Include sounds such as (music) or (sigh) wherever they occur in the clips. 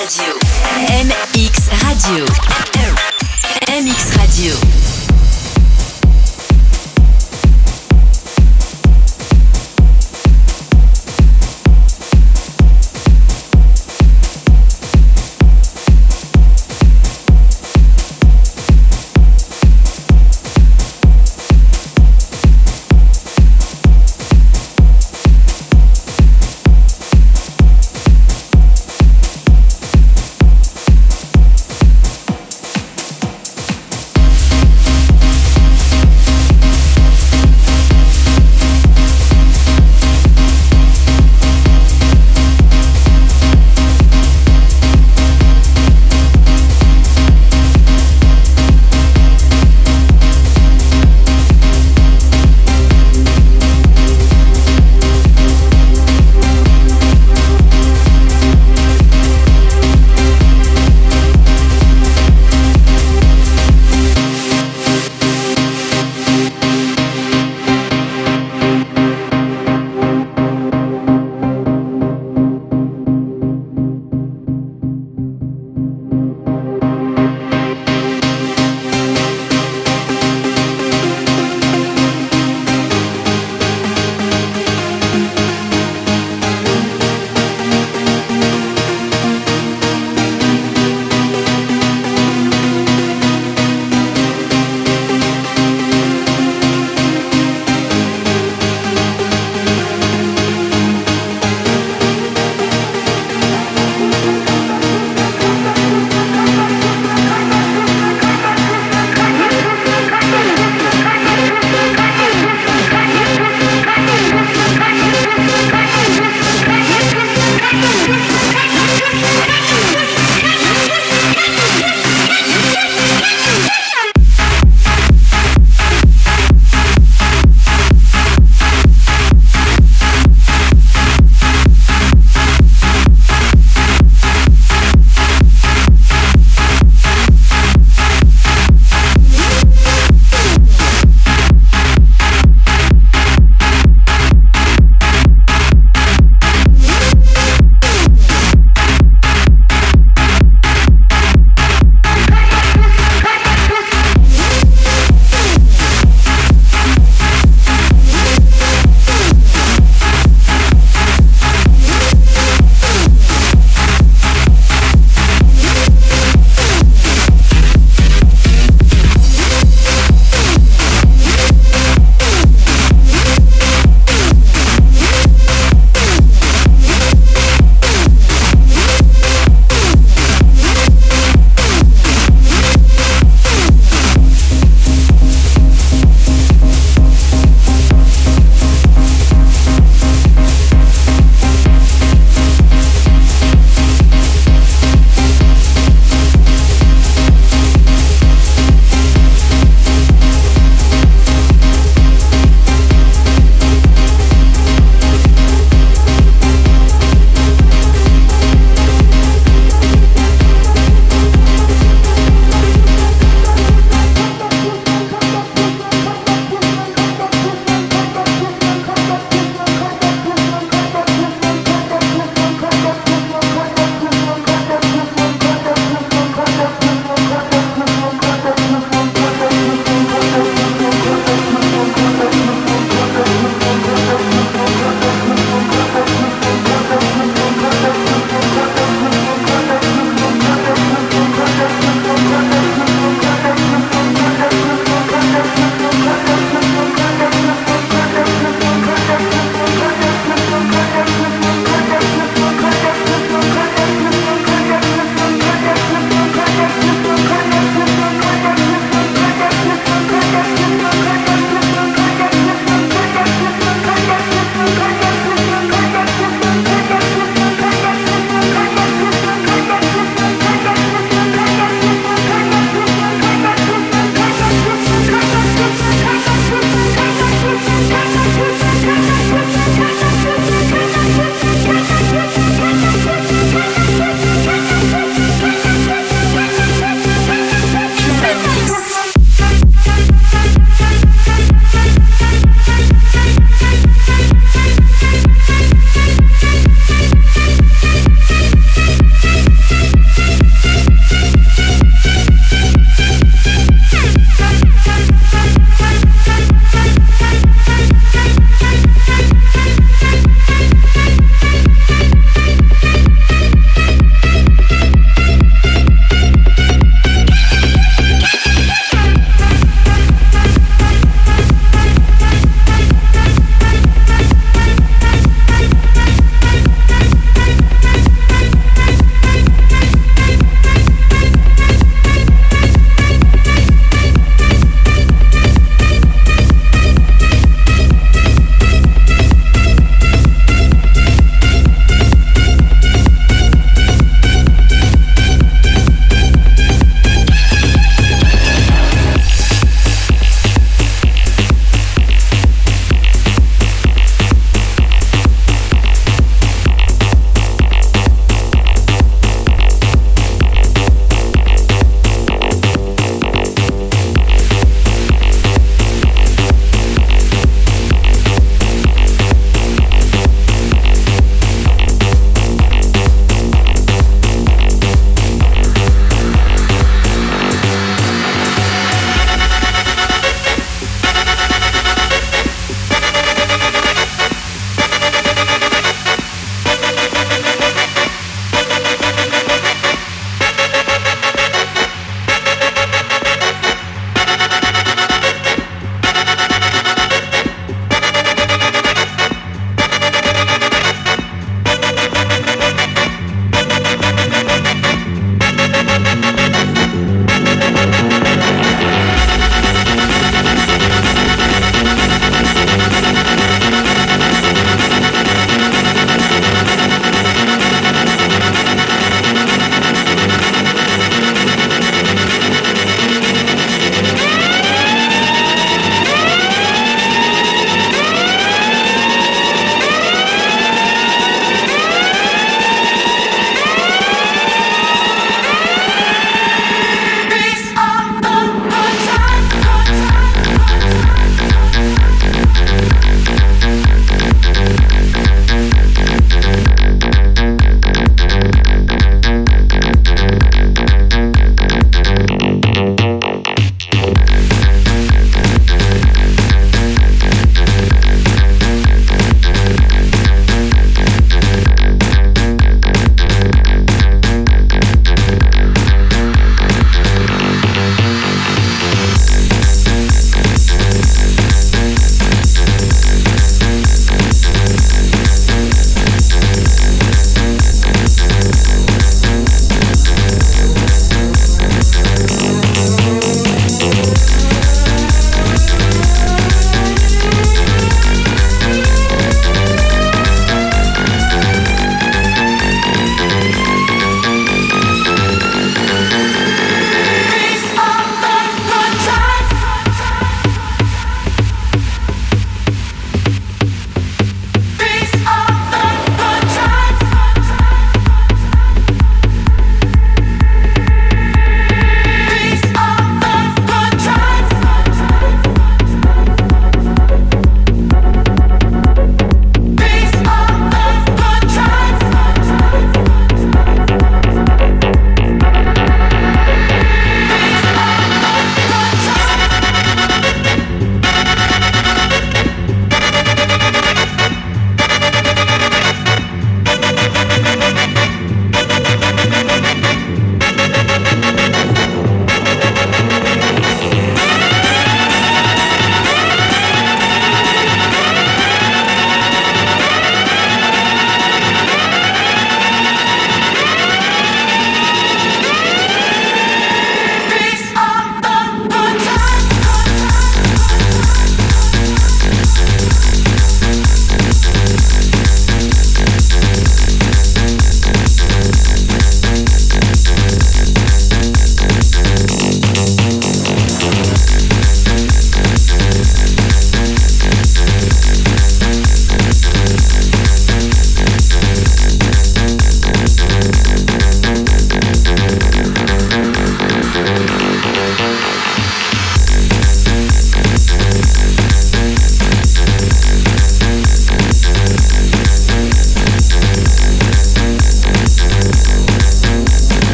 Radio. MX Radio. MX Radio.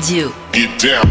Radio. Get down.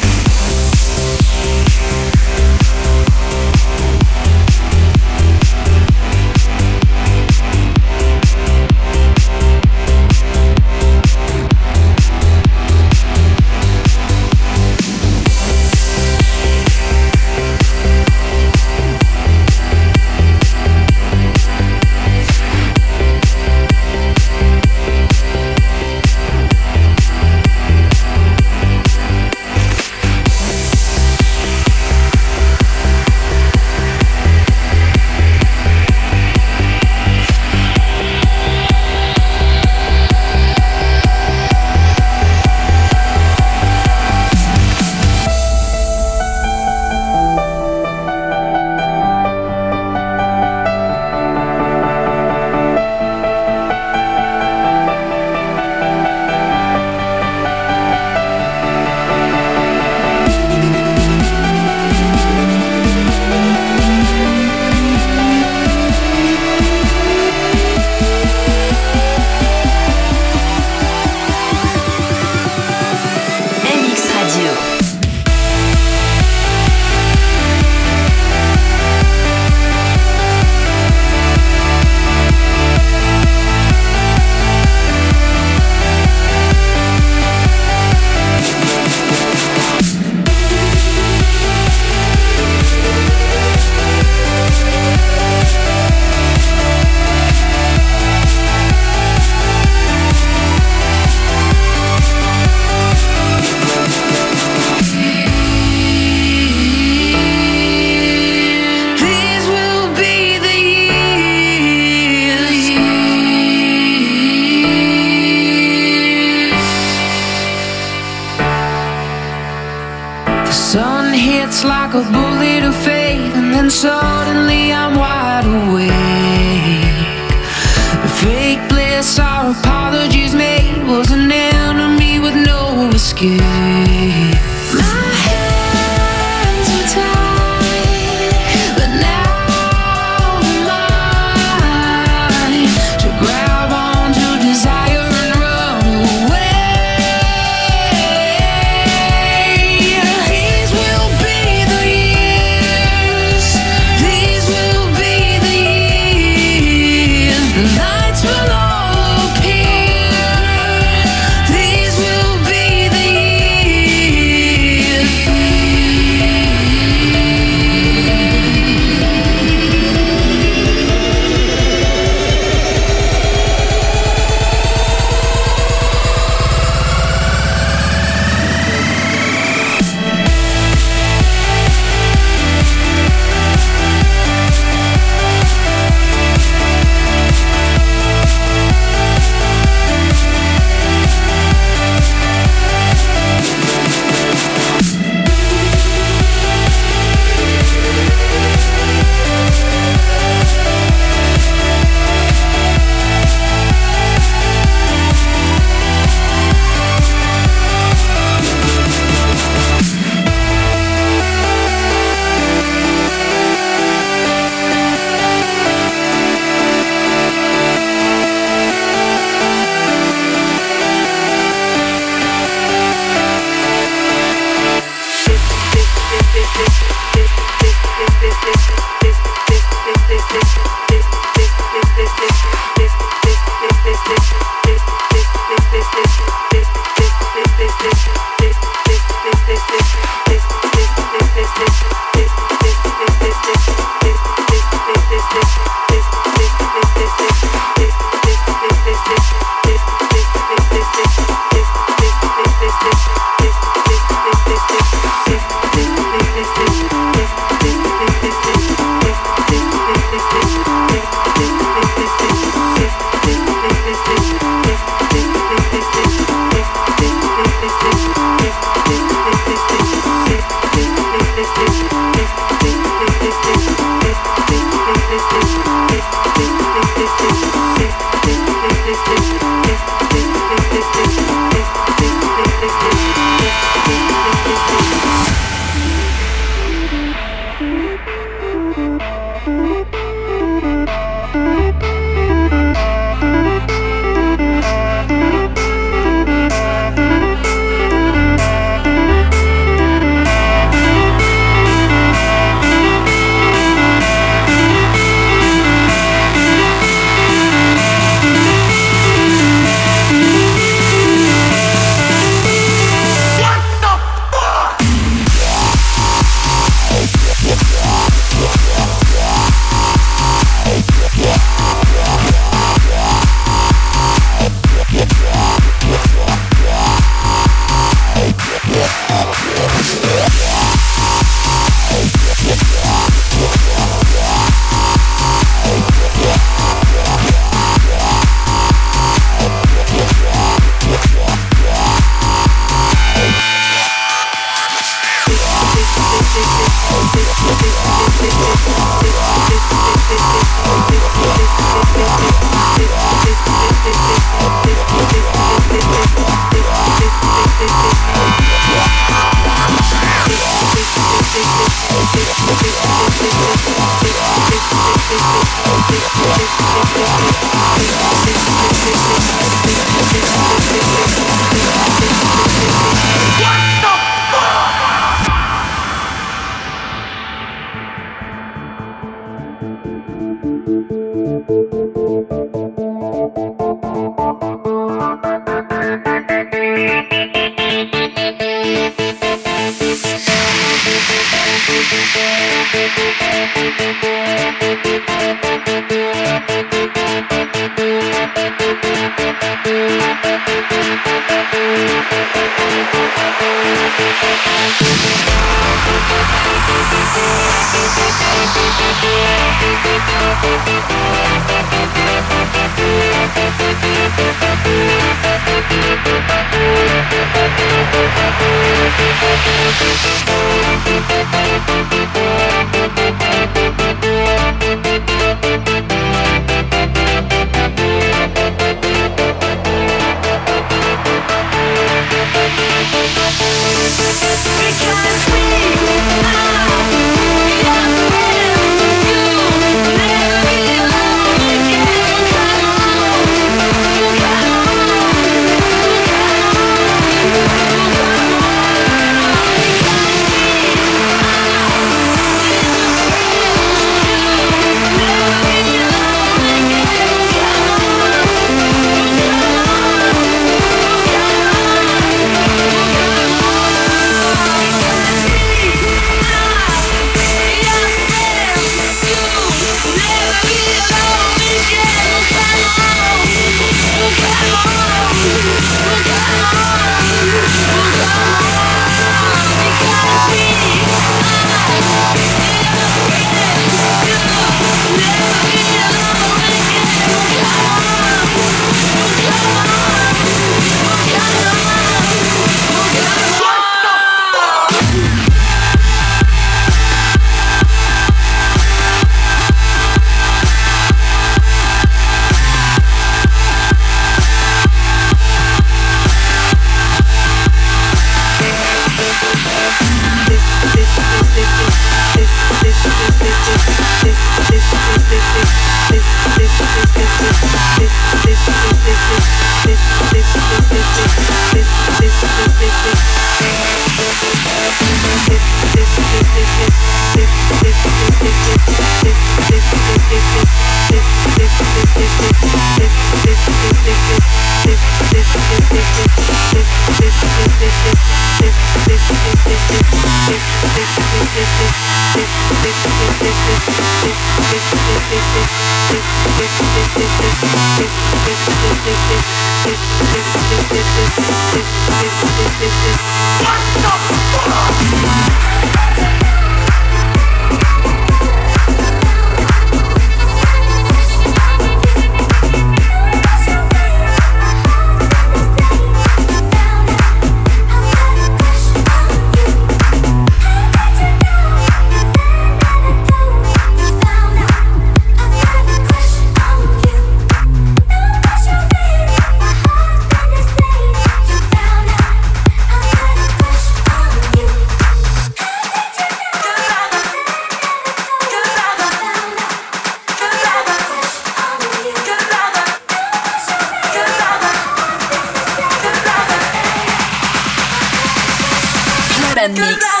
Remix.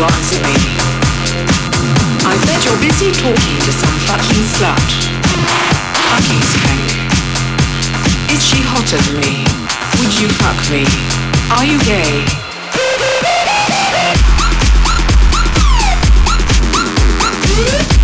want to. I bet you're busy talking to some fucking slut. Fucking skank. Is she hotter than me? Would you fuck me? Are you gay? Thank (laughs)